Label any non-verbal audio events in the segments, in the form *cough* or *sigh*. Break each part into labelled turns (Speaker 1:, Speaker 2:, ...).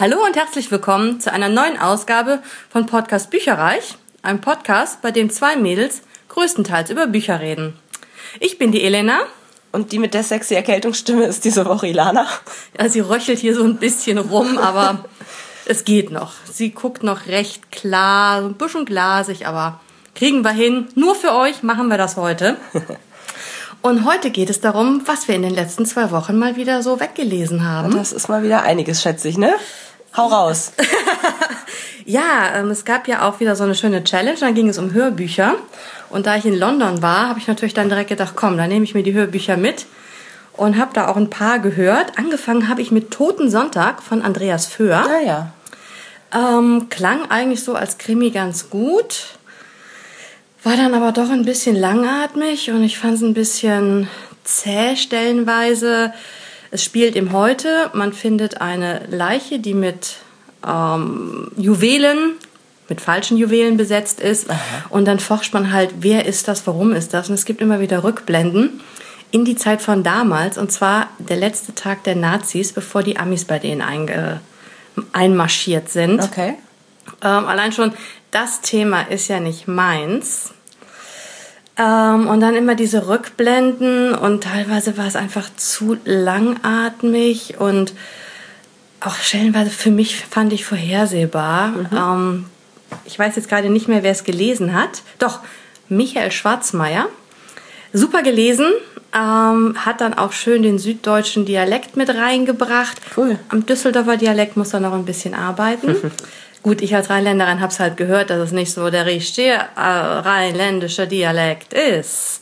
Speaker 1: Hallo und herzlich willkommen zu einer neuen Ausgabe von Podcast Bücherreich, einem Podcast, bei dem zwei Mädels größtenteils über Bücher reden. Ich bin die Elena.
Speaker 2: Und die mit der sexy Erkältungsstimme ist diese Woche Ilana.
Speaker 1: Ja, sie röchelt hier so ein bisschen rum, aber *laughs* es geht noch. Sie guckt noch recht klar, ein bisschen glasig, aber kriegen wir hin. Nur für euch machen wir das heute. *laughs* Und heute geht es darum, was wir in den letzten zwei Wochen mal wieder so weggelesen haben.
Speaker 2: Das ist mal wieder einiges, schätze ich, ne? Hau raus. *laughs*
Speaker 1: ja, ähm, es gab ja auch wieder so eine schöne Challenge. Dann ging es um Hörbücher. Und da ich in London war, habe ich natürlich dann direkt gedacht, komm, dann nehme ich mir die Hörbücher mit und habe da auch ein paar gehört. Angefangen habe ich mit Toten Sonntag von Andreas Föhr.
Speaker 2: Ah ja.
Speaker 1: Ähm, klang eigentlich so als Krimi ganz gut. War dann aber doch ein bisschen langatmig und ich fand es ein bisschen zäh stellenweise. Es spielt im Heute. Man findet eine Leiche, die mit ähm, Juwelen, mit falschen Juwelen besetzt ist. Aha. Und dann forscht man halt, wer ist das, warum ist das? Und es gibt immer wieder Rückblenden in die Zeit von damals. Und zwar der letzte Tag der Nazis, bevor die Amis bei denen einge einmarschiert sind.
Speaker 2: Okay.
Speaker 1: Ähm, allein schon das Thema ist ja nicht meins. Ähm, und dann immer diese Rückblenden und teilweise war es einfach zu langatmig und auch stellenweise für mich fand ich vorhersehbar. Mhm. Ähm, ich weiß jetzt gerade nicht mehr, wer es gelesen hat. Doch, Michael Schwarzmeier. Super gelesen, ähm, hat dann auch schön den süddeutschen Dialekt mit reingebracht.
Speaker 2: Cool.
Speaker 1: Am Düsseldorfer Dialekt muss er noch ein bisschen arbeiten. *laughs* Gut, ich als Rheinländerin habe es halt gehört, dass es nicht so der richtige äh, rheinländische Dialekt ist.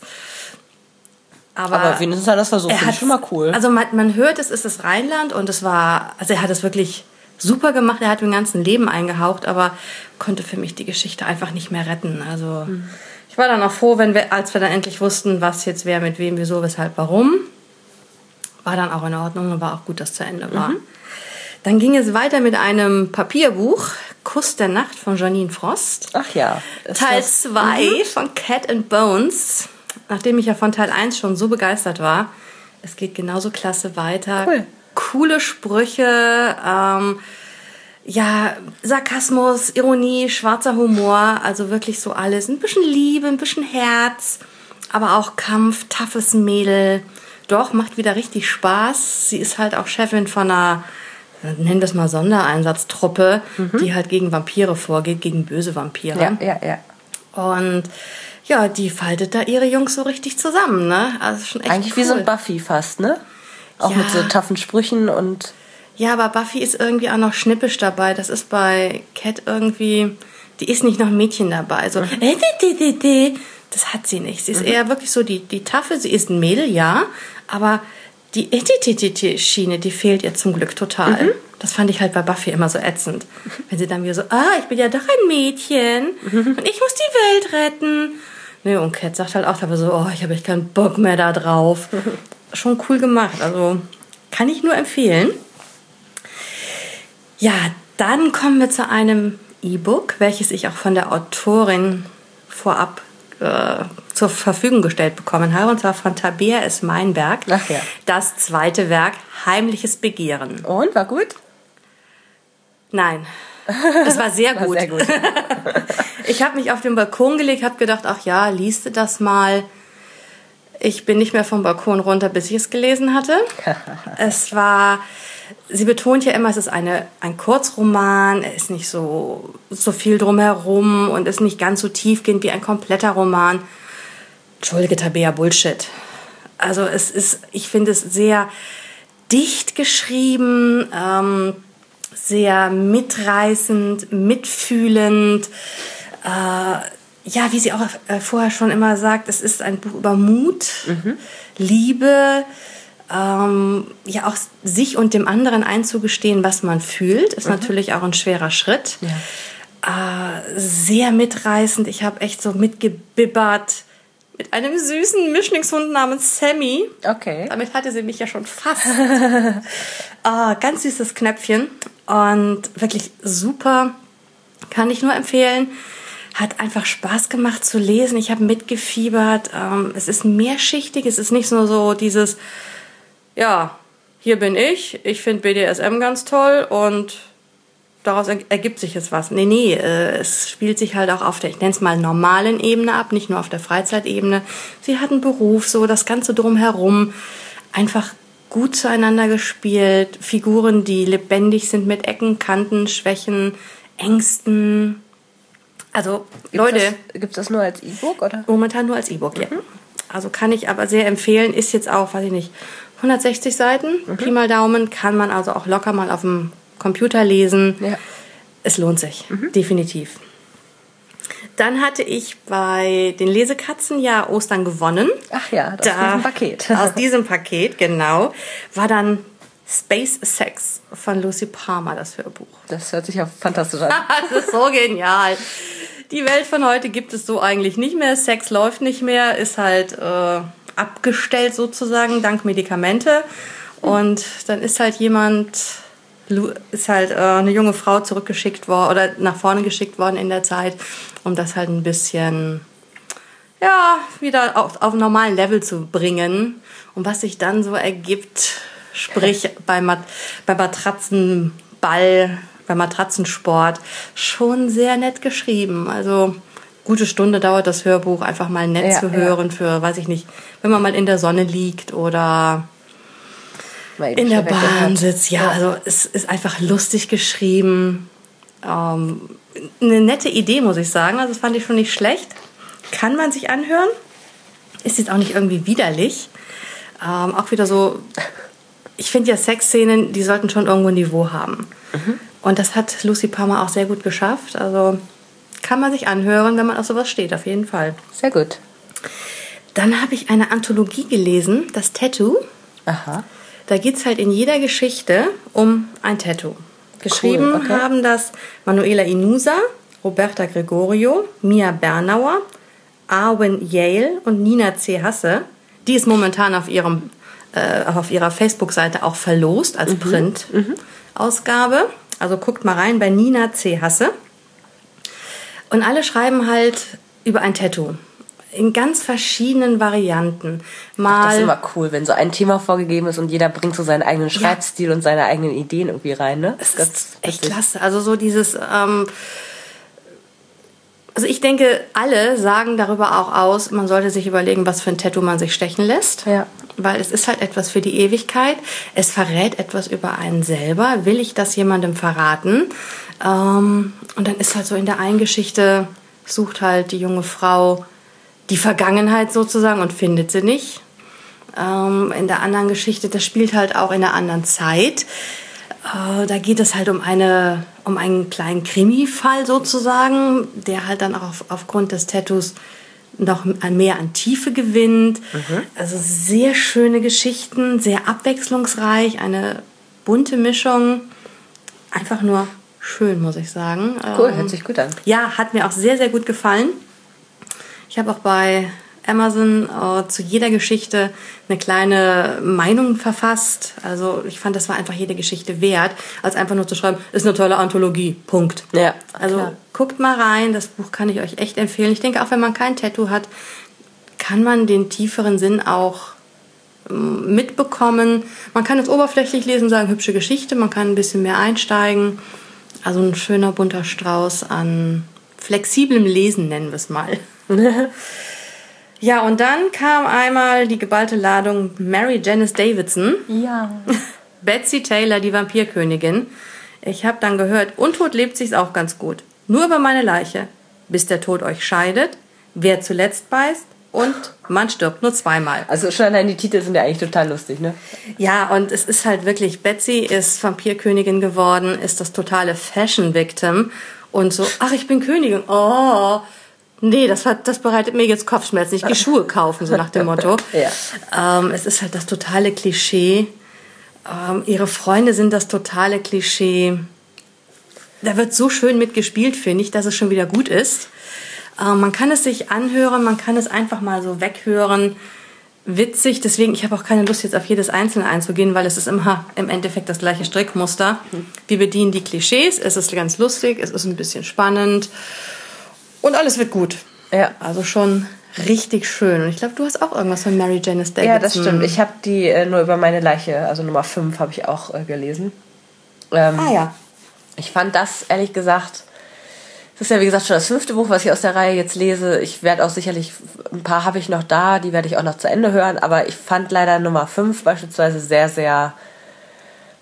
Speaker 2: Aber, Aber wenigstens hat er das versucht, finde ich schon mal cool.
Speaker 1: Also man, man hört, es ist das Rheinland und es war, also er hat es wirklich super gemacht, er hat mein ganzen Leben eingehaucht, aber konnte für mich die Geschichte einfach nicht mehr retten. Also mhm. ich war dann auch froh, wenn wir, als wir dann endlich wussten, was jetzt wer mit wem, wieso, weshalb, warum. War dann auch in Ordnung und war auch gut, dass zu Ende war. Mhm. Dann ging es weiter mit einem Papierbuch, Kuss der Nacht von Janine Frost.
Speaker 2: Ach ja.
Speaker 1: Teil 2 mhm. von Cat and Bones. Nachdem ich ja von Teil 1 schon so begeistert war, es geht genauso klasse weiter.
Speaker 2: Cool.
Speaker 1: Coole Sprüche, ähm, ja, Sarkasmus, Ironie, schwarzer Humor, also wirklich so alles. Ein bisschen Liebe, ein bisschen Herz, aber auch Kampf, toughes Mädel. Doch, macht wieder richtig Spaß. Sie ist halt auch Chefin von einer nennen das mal Sondereinsatztruppe, mhm. die halt gegen Vampire vorgeht, gegen böse Vampire.
Speaker 2: Ja, ja, ja.
Speaker 1: Und ja, die faltet da ihre Jungs so richtig zusammen, ne? Also schon echt
Speaker 2: Eigentlich cool. wie so ein Buffy fast, ne? Auch ja. mit so taffen Sprüchen und.
Speaker 1: Ja, aber Buffy ist irgendwie auch noch schnippisch dabei. Das ist bei Cat irgendwie, die ist nicht noch ein Mädchen dabei. So, mhm. das hat sie nicht. Sie ist mhm. eher wirklich so die, die Taffe. Sie ist ein Mädel, ja, aber die Etitititi-Schiene, die fehlt ihr zum Glück total. Mhm. Das fand ich halt bei Buffy immer so ätzend. Wenn sie dann wieder so, ah, ich bin ja doch ein Mädchen mhm. und ich muss die Welt retten. Ne, und Cat sagt halt auch dabei so, oh, ich habe echt keinen Bock mehr da drauf. Schon cool gemacht, also kann ich nur empfehlen. Ja, dann kommen wir zu einem E-Book, welches ich auch von der Autorin vorab äh, zur Verfügung gestellt bekommen habe, und zwar von Tabea S. Meinberg.
Speaker 2: Ach ja.
Speaker 1: Das zweite Werk, Heimliches Begehren.
Speaker 2: Und, war gut?
Speaker 1: Nein. *laughs* Es war sehr gut.
Speaker 2: war sehr gut. *laughs*
Speaker 1: ich habe mich auf den Balkon gelegt, habe gedacht, ach ja, liest du das mal. Ich bin nicht mehr vom Balkon runter, bis ich es gelesen hatte. *laughs* es war, sie betont ja immer, es ist eine, ein Kurzroman, er ist nicht so, so viel drumherum und ist nicht ganz so tiefgehend wie ein kompletter Roman. Entschuldige, Tabea, Bullshit. Also es ist, ich finde es sehr dicht geschrieben, ähm, sehr mitreißend, mitfühlend. Äh, ja, wie sie auch äh, vorher schon immer sagt, es ist ein Buch über Mut, mhm. Liebe, ähm, ja auch sich und dem anderen einzugestehen, was man fühlt, ist mhm. natürlich auch ein schwerer Schritt.
Speaker 2: Ja.
Speaker 1: Äh, sehr mitreißend. Ich habe echt so mitgebibbert mit einem süßen Mischlingshund namens Sammy.
Speaker 2: Okay.
Speaker 1: Damit hatte sie mich ja schon fast. *laughs* ah, ganz süßes Knöpfchen und wirklich super. Kann ich nur empfehlen. Hat einfach Spaß gemacht zu lesen. Ich habe mitgefiebert. Ähm, es ist mehrschichtig. Es ist nicht nur so dieses, ja, hier bin ich. Ich finde BDSM ganz toll und daraus ergibt sich jetzt was. Nee, nee, äh, es spielt sich halt auch auf der, ich nenne es mal normalen Ebene ab, nicht nur auf der Freizeitebene. Sie hat einen Beruf, so das Ganze drumherum. Einfach gut zueinander gespielt. Figuren, die lebendig sind mit Ecken, Kanten, Schwächen, Ängsten. Also,
Speaker 2: Gibt's
Speaker 1: Leute.
Speaker 2: Gibt es das nur als E-Book, oder?
Speaker 1: Momentan nur als E-Book, ja. Also kann ich aber sehr empfehlen. Ist jetzt auch, weiß ich nicht, 160 Seiten, Pi mal Daumen. Kann man also auch locker mal auf dem Computer lesen.
Speaker 2: Ja.
Speaker 1: Es lohnt sich, definitiv. Dann hatte ich bei den Lesekatzen ja Ostern gewonnen.
Speaker 2: Ach ja, aus diesem Paket. *laughs*
Speaker 1: aus diesem Paket, genau. War dann Space Sex von Lucy Palmer, das Hörbuch.
Speaker 2: Das hört sich ja fantastisch an. *laughs*
Speaker 1: das ist so genial. Die Welt von heute gibt es so eigentlich nicht mehr. Sex läuft nicht mehr, ist halt äh, abgestellt sozusagen, dank Medikamente. Und dann ist halt jemand, Lu- ist halt äh, eine junge Frau zurückgeschickt worden oder nach vorne geschickt worden in der Zeit, um das halt ein bisschen, ja, wieder auf, auf normalen Level zu bringen. Und was sich dann so ergibt, sprich *laughs* bei, Mat bei Matratzenball, bei Matratzensport, schon sehr nett geschrieben. Also gute Stunde dauert das Hörbuch, einfach mal nett
Speaker 2: Ja,
Speaker 1: zu
Speaker 2: ja.
Speaker 1: hören für, weiß ich nicht, wenn man mal in der Sonne liegt oder
Speaker 2: Eben
Speaker 1: in der. Bahn sitzt. Ja, also es ist einfach lustig geschrieben. Ähm, eine nette Idee, muss ich sagen. Also das fand ich schon nicht schlecht. Kann man sich anhören. Ist jetzt auch nicht irgendwie widerlich. Ähm, auch wieder so, ich finde ja Sexszenen, die sollten schon irgendwo ein Niveau haben. Und das hat Lucy Palmer auch sehr gut geschafft. Also kann man sich anhören, wenn man auf sowas steht, auf jeden Fall.
Speaker 2: Sehr gut.
Speaker 1: Dann habe ich eine Anthologie gelesen, das Tattoo.
Speaker 2: Aha.
Speaker 1: Da geht es halt in jeder Geschichte um ein Tattoo. Geschrieben
Speaker 2: okay.
Speaker 1: haben das Manuela Inusa, Roberta Gregorio, Mia Bernauer, Arwen Yale und Nina C. Hasse. Die ist momentan auf, ihrem, äh, auf ihrer Facebook-Seite auch verlost als Print-Ausgabe. Also guckt mal rein bei Nina C. Hasse. Und alle schreiben halt über ein Tattoo. In ganz verschiedenen Varianten. Mal
Speaker 2: Das ist immer cool, wenn so ein Thema vorgegeben ist und jeder bringt so seinen eigenen Schreibstil und seine eigenen Ideen irgendwie rein, ne?
Speaker 1: Es ist echt klasse. Also so dieses, ähm, also ich denke, alle sagen darüber auch aus, man sollte sich überlegen, was für ein Tattoo man sich stechen lässt.
Speaker 2: Ja.
Speaker 1: Weil es ist halt etwas für die Ewigkeit. Es verrät etwas über einen selber. Will ich das jemandem verraten? Ähm, und dann ist halt so in der einen Geschichte, sucht halt die junge Frau die Vergangenheit sozusagen und findet sie nicht. Ähm, in der anderen Geschichte, das spielt halt auch in einer anderen Zeit. Äh, da geht es halt um eine um einen kleinen Krimi-Fall sozusagen, der halt dann auch auf, aufgrund des Tattoos noch mehr an Tiefe gewinnt. Also sehr schöne Geschichten, sehr abwechslungsreich, eine bunte Mischung. Einfach nur schön, muss ich sagen.
Speaker 2: Cool,
Speaker 1: Ähm,
Speaker 2: hört sich gut an.
Speaker 1: ja, hat mir auch sehr, sehr gut gefallen. Ich habe auch bei Amazon äh, zu jeder Geschichte eine kleine Meinung verfasst. Also ich fand, das war einfach jede Geschichte wert, als einfach nur zu schreiben, ist eine tolle Anthologie. Punkt.
Speaker 2: Ja,
Speaker 1: Also
Speaker 2: klar.
Speaker 1: guckt mal rein, das Buch kann ich euch echt empfehlen. Ich denke, auch wenn man kein Tattoo hat, kann man den tieferen Sinn auch ähm, mitbekommen. Man kann es oberflächlich lesen sagen, hübsche Geschichte, man kann ein bisschen mehr einsteigen. Also ein schöner bunter Strauß an flexiblem Lesen, nennen wir es mal. *laughs* ja, und dann kam einmal die geballte Ladung Mary Janice Davidson.
Speaker 2: Ja. *laughs*
Speaker 1: Betsy Taylor, die Vampirkönigin. Ich habe dann gehört, untot lebt sich's auch ganz gut. Nur über meine Leiche, bis der Tod euch scheidet, wer zuletzt beißt und man stirbt nur zweimal.
Speaker 2: Also schon allein die Titel sind ja eigentlich total lustig, ne?
Speaker 1: Ja, und es ist halt wirklich, Betsy ist Vampirkönigin geworden, ist das totale Fashion-Victim und so, ach, ich bin Königin, oh, nee, das, hat, das bereitet mir jetzt Kopfschmerzen, ich gehe *laughs* Schuhe kaufen, so nach dem Motto.
Speaker 2: Ja.
Speaker 1: Ähm, es ist halt das totale Klischee. Ähm, ihre Freunde sind das totale Klischee. Da wird so schön mitgespielt, finde ich, dass es schon wieder gut ist. Ähm, man kann es sich anhören, man kann es einfach mal so weghören. Witzig, deswegen, ich habe auch keine Lust, jetzt auf jedes Einzelne einzugehen, weil es ist immer im Endeffekt das gleiche Strickmuster. Wir bedienen die Klischees, es ist ganz lustig, es ist ein bisschen spannend und alles wird gut.
Speaker 2: Ja.
Speaker 1: Also schon richtig schön. Und ich glaube, du hast auch irgendwas von Mary Janice Davidson.
Speaker 2: Ja, das stimmt. Ich habe die äh, nur über meine Leiche, also Nummer 5 habe ich auch äh, gelesen. Ähm,
Speaker 1: Ah ja.
Speaker 2: Ich fand das, ehrlich gesagt, das ist ja wie gesagt schon das fünfte Buch, was ich aus der Reihe jetzt lese. Ich werde auch sicherlich, ein paar habe ich noch da, die werde ich auch noch zu Ende hören, aber ich fand leider Nummer fünf beispielsweise sehr, sehr,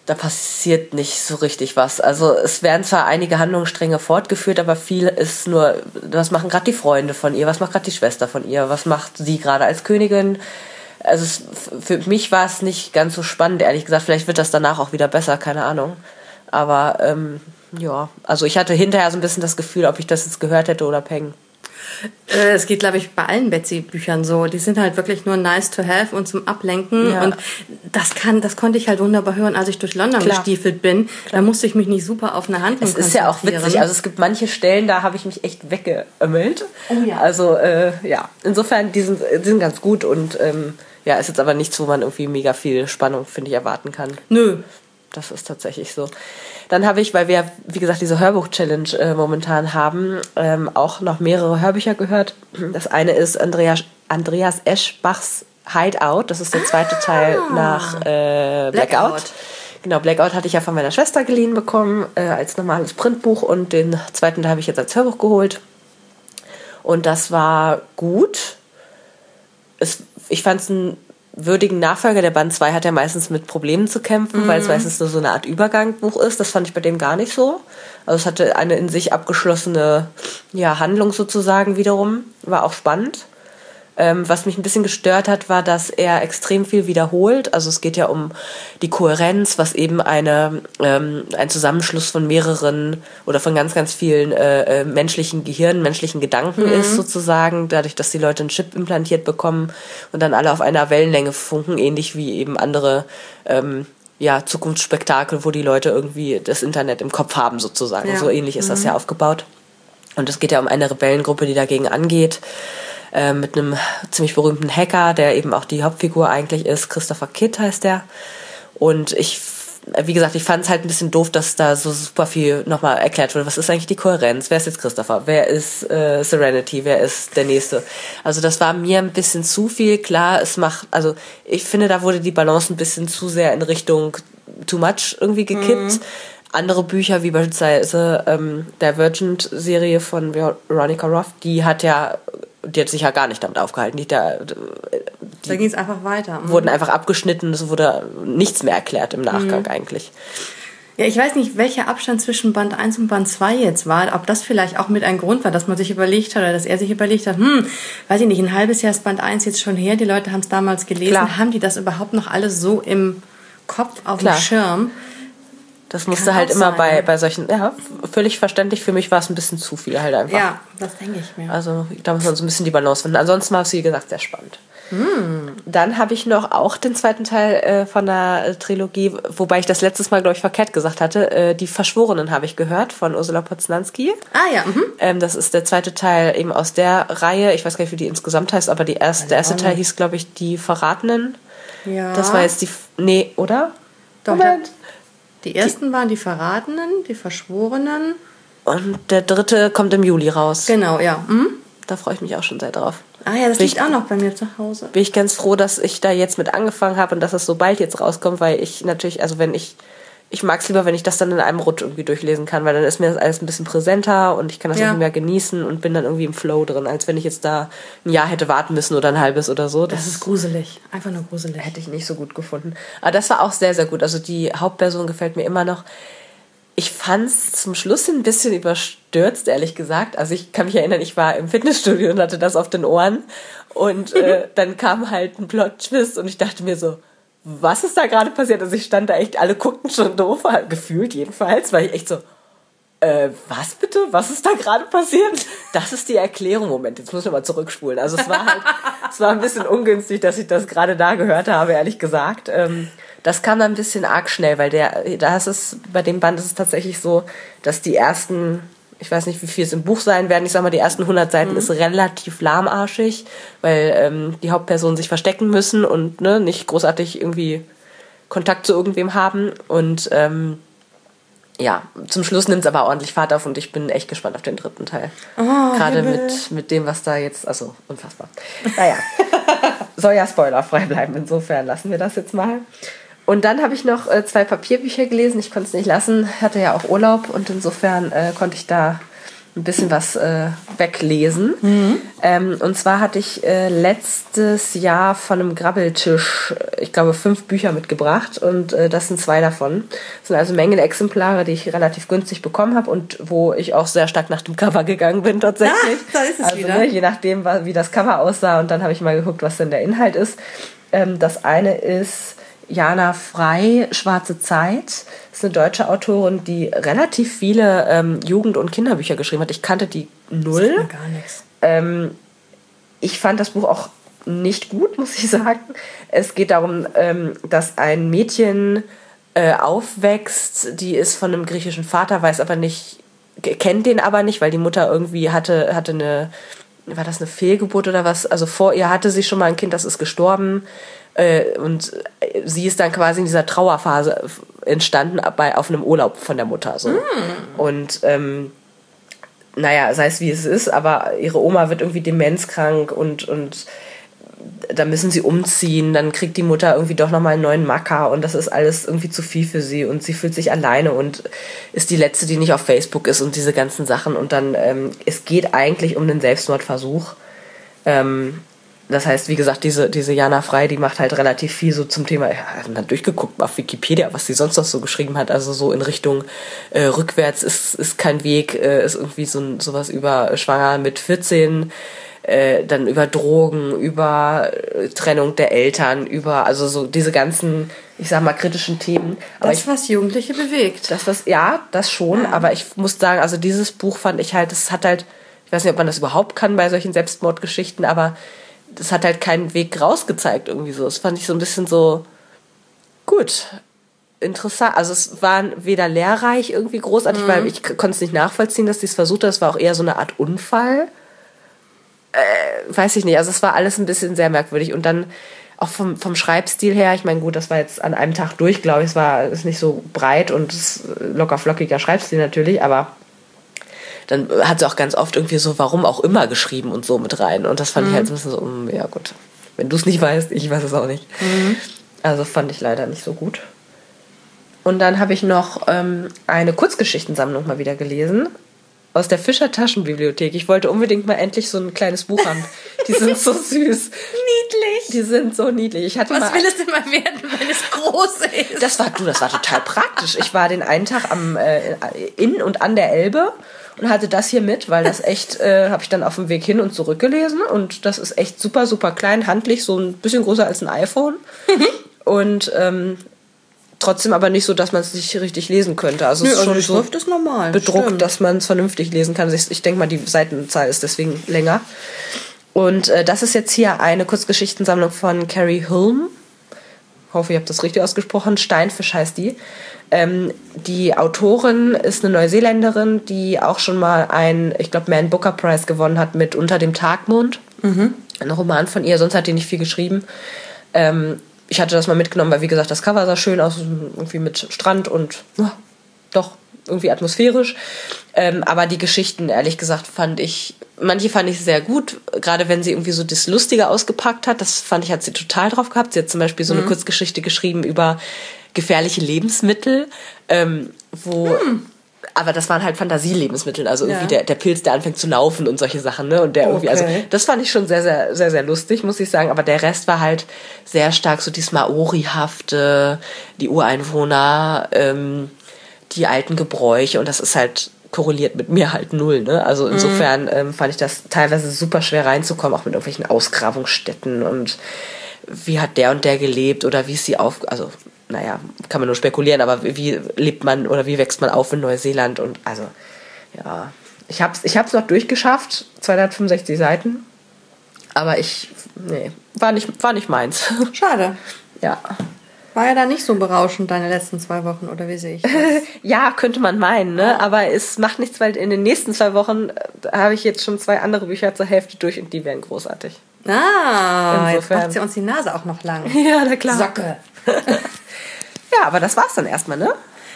Speaker 2: da passiert nicht so richtig was. Also es werden zwar einige Handlungsstränge fortgeführt, aber viel ist nur, was machen gerade die Freunde von ihr, was macht gerade die Schwester von ihr, was macht sie gerade als Königin. Also es, für mich war es nicht ganz so spannend, ehrlich gesagt. Vielleicht wird das danach auch wieder besser, keine Ahnung. Aber ähm, ja, also ich hatte hinterher so ein bisschen das Gefühl, ob ich das jetzt gehört hätte oder Peng.
Speaker 1: Äh, es geht, glaube ich, bei allen Betsy-Büchern so. Die sind halt wirklich nur nice to have und zum Ablenken. Ja. Und das kann, das konnte ich halt wunderbar hören, als ich durch London Klar. gestiefelt bin. Klar. Da musste ich mich nicht super auf eine Handlung
Speaker 2: Es ist ja auch witzig. Also es gibt manche Stellen, da habe ich mich echt weggeömmelt. Oh ja. Also äh, ja, insofern, die sind, die sind ganz gut und ähm, ja, ist jetzt aber nichts, wo man irgendwie mega viel Spannung, finde ich, erwarten kann. Nö. Das ist tatsächlich so. Dann habe ich, weil wir, wie gesagt, diese Hörbuch-Challenge äh, momentan haben, ähm, auch noch mehrere Hörbücher gehört. Das eine ist Andreas, Andreas Eschbachs Hideout. Das ist der zweite ah, Teil nach äh, Blackout. Blackout. Genau, Blackout hatte ich ja von meiner Schwester geliehen bekommen äh, als normales Printbuch und den zweiten Teil habe ich jetzt als Hörbuch geholt. Und das war gut. Es, ich fand es ein würdigen Nachfolger. Der Band 2 hat ja meistens mit Problemen zu kämpfen, mhm. weil es meistens nur so eine Art Übergangbuch ist. Das fand ich bei dem gar nicht so. Also es hatte eine in sich abgeschlossene ja, Handlung sozusagen wiederum. War auch spannend. Ähm, was mich ein bisschen gestört hat, war, dass er extrem viel wiederholt. Also es geht ja um die Kohärenz, was eben eine, ähm, ein Zusammenschluss von mehreren oder von ganz, ganz vielen äh, äh, menschlichen Gehirnen, menschlichen Gedanken mhm. ist sozusagen, dadurch, dass die Leute einen Chip implantiert bekommen und dann alle auf einer Wellenlänge funken, ähnlich wie eben andere ähm, ja, Zukunftsspektakel, wo die Leute irgendwie das Internet im Kopf haben sozusagen. Ja. So ähnlich ist mhm. das ja aufgebaut. Und es geht ja um eine Rebellengruppe, die dagegen angeht. Äh, mit einem ziemlich berühmten Hacker, der eben auch die Hauptfigur eigentlich ist. Christopher Kidd heißt der. Und ich wie gesagt, ich fand es halt ein bisschen doof, dass da so super viel nochmal erklärt wurde. Was ist eigentlich die Kohärenz? Wer ist jetzt Christopher? Wer ist äh, Serenity? Wer ist der Nächste? Also das war mir ein bisschen zu viel. Klar, es macht, also ich finde, da wurde die Balance ein bisschen zu sehr in Richtung too much irgendwie gekippt. Mhm. Andere Bücher, wie beispielsweise ähm, der Virgin-Serie von Veronica Roth, die hat ja die hat sich ja gar nicht damit aufgehalten. Die, da
Speaker 1: die da ging es einfach weiter.
Speaker 2: Mhm. Wurden einfach abgeschnitten, es wurde nichts mehr erklärt im Nachgang mhm. eigentlich.
Speaker 1: Ja, ich weiß nicht, welcher Abstand zwischen Band 1 und Band 2 jetzt war, ob das vielleicht auch mit ein Grund war, dass man sich überlegt hat oder dass er sich überlegt hat, hm, weiß ich nicht, ein halbes Jahr ist Band 1 jetzt schon her, die Leute haben es damals gelesen, Klar. haben die das überhaupt noch alles so im Kopf auf Klar. dem Schirm?
Speaker 2: Das musste halt immer sein. bei, bei solchen, ja, völlig verständlich. Für mich war es ein bisschen zu viel halt einfach.
Speaker 1: Ja, das denke ich mir.
Speaker 2: Also da muss man so ein bisschen die Balance finden. Ansonsten war es, wie gesagt, sehr spannend. Hm. Dann habe ich noch auch den zweiten Teil äh, von der Trilogie, wobei ich das letztes Mal, glaube ich, verkehrt gesagt hatte. Äh, die Verschworenen habe ich gehört von Ursula Poznanski.
Speaker 1: Ah ja. Mhm.
Speaker 2: Ähm, das ist der zweite Teil eben aus der Reihe. Ich weiß gar nicht, wie die insgesamt heißt, aber die erste, der erste Teil hieß, glaube ich, Die Verratenen. Ja. Das war jetzt die. Nee, oder?
Speaker 1: Doch, Moment. Die ersten die, waren die Verratenen, die Verschworenen.
Speaker 2: Und der dritte kommt im Juli raus.
Speaker 1: Genau, ja. Mhm.
Speaker 2: Da freue ich mich auch schon sehr drauf.
Speaker 1: Ah ja, das bin liegt ich, auch noch bei mir zu Hause.
Speaker 2: Bin ich ganz froh, dass ich da jetzt mit angefangen habe und dass es so bald jetzt rauskommt, weil ich natürlich, also wenn ich ich mag es lieber, wenn ich das dann in einem Rutsch irgendwie durchlesen kann, weil dann ist mir das alles ein bisschen präsenter und ich kann das ja. irgendwie mehr genießen und bin dann irgendwie im Flow drin, als wenn ich jetzt da ein Jahr hätte warten müssen oder ein halbes oder so.
Speaker 1: Das, das ist gruselig. Einfach nur gruselig.
Speaker 2: Hätte ich nicht so gut gefunden. Aber das war auch sehr, sehr gut. Also die Hauptperson gefällt mir immer noch. Ich fand es zum Schluss ein bisschen überstürzt, ehrlich gesagt. Also ich kann mich erinnern, ich war im Fitnessstudio und hatte das auf den Ohren und äh, *laughs* dann kam halt ein Plot-Twist und ich dachte mir so, was ist da gerade passiert? Also ich stand da echt, alle guckten schon doof, gefühlt jedenfalls, weil ich echt so, äh, was bitte? Was ist da gerade passiert? Das ist die Erklärung. Moment, jetzt muss ich mal zurückspulen. Also es war halt, *laughs* es war ein bisschen ungünstig, dass ich das gerade da gehört habe, ehrlich gesagt. Ähm, das kam dann ein bisschen arg schnell, weil der, da ist es, bei dem Band ist es tatsächlich so, dass die ersten ich weiß nicht, wie viel es im Buch sein werden. Ich sag mal, die ersten 100 Seiten mhm. ist relativ lahmarschig, weil ähm, die Hauptpersonen sich verstecken müssen und ne, nicht großartig irgendwie Kontakt zu irgendwem haben. Und ähm, ja, zum Schluss nimmt es aber ordentlich Fahrt auf und ich bin echt gespannt auf den dritten Teil. Oh, Gerade mit, mit dem, was da jetzt, also unfassbar. Naja, *laughs* soll ja spoilerfrei bleiben. Insofern lassen wir das jetzt mal. Und dann habe ich noch äh, zwei Papierbücher gelesen. Ich konnte es nicht lassen, hatte ja auch Urlaub und insofern äh, konnte ich da ein bisschen was äh, weglesen. Mhm. Ähm, und zwar hatte ich äh, letztes Jahr von einem Grabbeltisch, ich glaube, fünf Bücher mitgebracht und äh, das sind zwei davon. Das sind also Mengen Exemplare, die ich relativ günstig bekommen habe und wo ich auch sehr stark nach dem Cover gegangen bin tatsächlich. Ah, da ist es also, wieder. Ne, je nachdem, wie das Cover aussah und dann habe ich mal geguckt, was denn der Inhalt ist. Ähm, das eine ist Jana Frei, Schwarze Zeit. Das ist eine deutsche Autorin, die relativ viele ähm, Jugend- und Kinderbücher geschrieben hat. Ich kannte die null. Das gar nichts. Ähm, ich fand das Buch auch nicht gut, muss ich *laughs* sagen. Es geht darum, ähm, dass ein Mädchen äh, aufwächst, die ist von einem griechischen Vater, weiß aber nicht, kennt den aber nicht, weil die Mutter irgendwie hatte, hatte eine, war das eine Fehlgeburt oder was? Also vor ihr hatte sie schon mal ein Kind, das ist gestorben. Äh, und sie ist dann quasi in dieser Trauerphase entstanden bei, auf einem Urlaub von der Mutter. So. Mm. Und ähm, naja, sei es wie es ist, aber ihre Oma wird irgendwie demenzkrank und, und da müssen sie umziehen, dann kriegt die Mutter irgendwie doch nochmal einen neuen Macker und das ist alles irgendwie zu viel für sie und sie fühlt sich alleine und ist die Letzte, die nicht auf Facebook ist und diese ganzen Sachen und dann, ähm, es geht eigentlich um einen Selbstmordversuch. Ähm, das heißt, wie gesagt, diese, diese Jana Frei, die macht halt relativ viel so zum Thema, ja, dann durchgeguckt auf Wikipedia, was sie sonst noch so geschrieben hat, also so in Richtung äh, rückwärts ist, ist kein Weg, äh, ist irgendwie so sowas über Schwanger mit 14, äh, dann über Drogen, über äh, Trennung der Eltern, über, also so diese ganzen, ich sag mal, kritischen Themen.
Speaker 1: Aber das, ich, was Jugendliche bewegt.
Speaker 2: Das, was, ja, das schon, ja. aber ich muss sagen, also dieses Buch fand ich halt, es hat halt, ich weiß nicht, ob man das überhaupt kann bei solchen Selbstmordgeschichten, aber das hat halt keinen Weg rausgezeigt irgendwie so. Das fand ich so ein bisschen so gut. Interessant. Also es war weder lehrreich irgendwie großartig, mhm. weil ich konnte es nicht nachvollziehen, dass sie es versucht hat. Es war auch eher so eine Art Unfall. Äh, weiß ich nicht. Also es war alles ein bisschen sehr merkwürdig. Und dann auch vom, vom Schreibstil her, ich meine, gut, das war jetzt an einem Tag durch, glaube ich. Es war ist nicht so breit und locker flockiger Schreibstil natürlich, aber dann hat sie auch ganz oft irgendwie so, warum auch immer geschrieben und so mit rein. Und das fand mhm. ich halt so ein bisschen so, mm, ja gut, wenn du es nicht weißt, ich weiß es auch nicht. Mhm. Also fand ich leider nicht so gut. Und dann habe ich noch ähm, eine Kurzgeschichtensammlung mal wieder gelesen. Aus der Fischer Taschenbibliothek. Ich wollte unbedingt mal endlich so ein kleines Buch haben. Die sind so *laughs* süß. niedlich. Die sind so niedlich. Ich hatte
Speaker 1: Was
Speaker 2: mal,
Speaker 1: will es denn mal werden, wenn es groß ist?
Speaker 2: Das war, du, das war total praktisch. Ich war den einen Tag am, äh, in und an der Elbe und hatte das hier mit, weil das echt, äh, habe ich dann auf dem Weg hin und zurück gelesen und das ist echt super, super klein, handlich, so ein bisschen größer als ein iPhone *laughs* und ähm, trotzdem aber nicht so, dass man es nicht richtig lesen könnte. Also Nö, es ist also schon so Schrift ist normal, bedruckt, stimmt. dass man es vernünftig lesen kann. Ich, ich denke mal, die Seitenzahl ist deswegen länger. Und äh, das ist jetzt hier eine Kurzgeschichtensammlung von Carrie Hulme. Hoffe, ich habe das richtig ausgesprochen. Steinfisch heißt die. Ähm, die Autorin ist eine Neuseeländerin, die auch schon mal einen, ich glaube, Man Booker Prize gewonnen hat mit Unter dem Tagmond. Mhm. Ein Roman von ihr, sonst hat die nicht viel geschrieben. Ähm, ich hatte das mal mitgenommen, weil wie gesagt, das Cover sah schön aus, irgendwie mit Strand und oh, doch irgendwie atmosphärisch. Ähm, aber die Geschichten, ehrlich gesagt, fand ich, manche fand ich sehr gut, gerade wenn sie irgendwie so das Lustige ausgepackt hat. Das fand ich, hat sie total drauf gehabt. Sie hat zum Beispiel so eine mhm. Kurzgeschichte geschrieben über gefährliche Lebensmittel, ähm, wo hm. aber das waren halt Fantasielebensmittel, also irgendwie ja. der, der Pilz, der anfängt zu laufen und solche Sachen, ne? Und der irgendwie, also okay. also das fand ich schon sehr, sehr, sehr, sehr lustig, muss ich sagen. Aber der Rest war halt sehr stark so dieses Maori-hafte, die Ureinwohner, ähm, die alten Gebräuche und das ist halt korreliert mit mir halt null. Ne? Also mhm. insofern ähm, fand ich das teilweise super schwer reinzukommen, auch mit irgendwelchen Ausgrabungsstätten und wie hat der und der gelebt oder wie ist sie auf, also naja, kann man nur spekulieren, aber wie lebt man oder wie wächst man auf in Neuseeland und also, ja. Ich hab's, ich hab's noch durchgeschafft, 265 Seiten, aber ich, nee, war nicht, war nicht meins. *laughs*
Speaker 1: Schade. Ja. War ja da nicht so berauschend deine letzten zwei Wochen, oder wie sehe ich das? *laughs*
Speaker 2: ja, könnte man meinen, ne? Aber es macht nichts, weil in den nächsten zwei Wochen äh, habe ich jetzt schon zwei andere Bücher zur Hälfte durch und die wären großartig.
Speaker 1: Ah, Insofern. jetzt macht sie uns die Nase auch noch lang. *laughs* ja, na klar. Socke. *laughs*
Speaker 2: Ja, aber das war's dann erstmal, ne?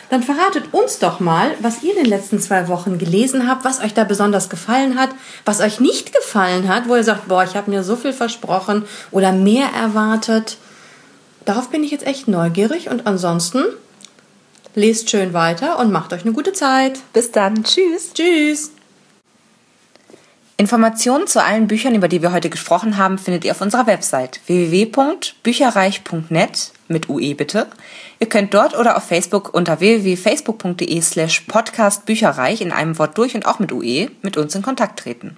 Speaker 1: Dann verratet uns doch mal, was ihr in den letzten zwei Wochen gelesen habt, was euch da besonders gefallen hat, was euch nicht gefallen hat, wo ihr sagt, boah, ich habe mir so viel versprochen oder mehr erwartet. Darauf bin ich jetzt echt neugierig und ansonsten lest schön weiter und macht euch eine gute Zeit.
Speaker 3: Bis dann. Tschüss.
Speaker 1: Tschüss.
Speaker 3: Informationen zu allen Büchern, über die wir heute gesprochen haben, findet ihr auf unserer Website www.bücherreich.net mit UE bitte. Ihr könnt dort oder auf Facebook unter www.facebook.de slash podcastbücherreich in einem Wort durch und auch mit UE mit uns in Kontakt treten.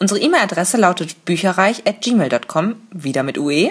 Speaker 3: Unsere E-Mail-Adresse lautet bücherreich at gmail.com, wieder mit UE.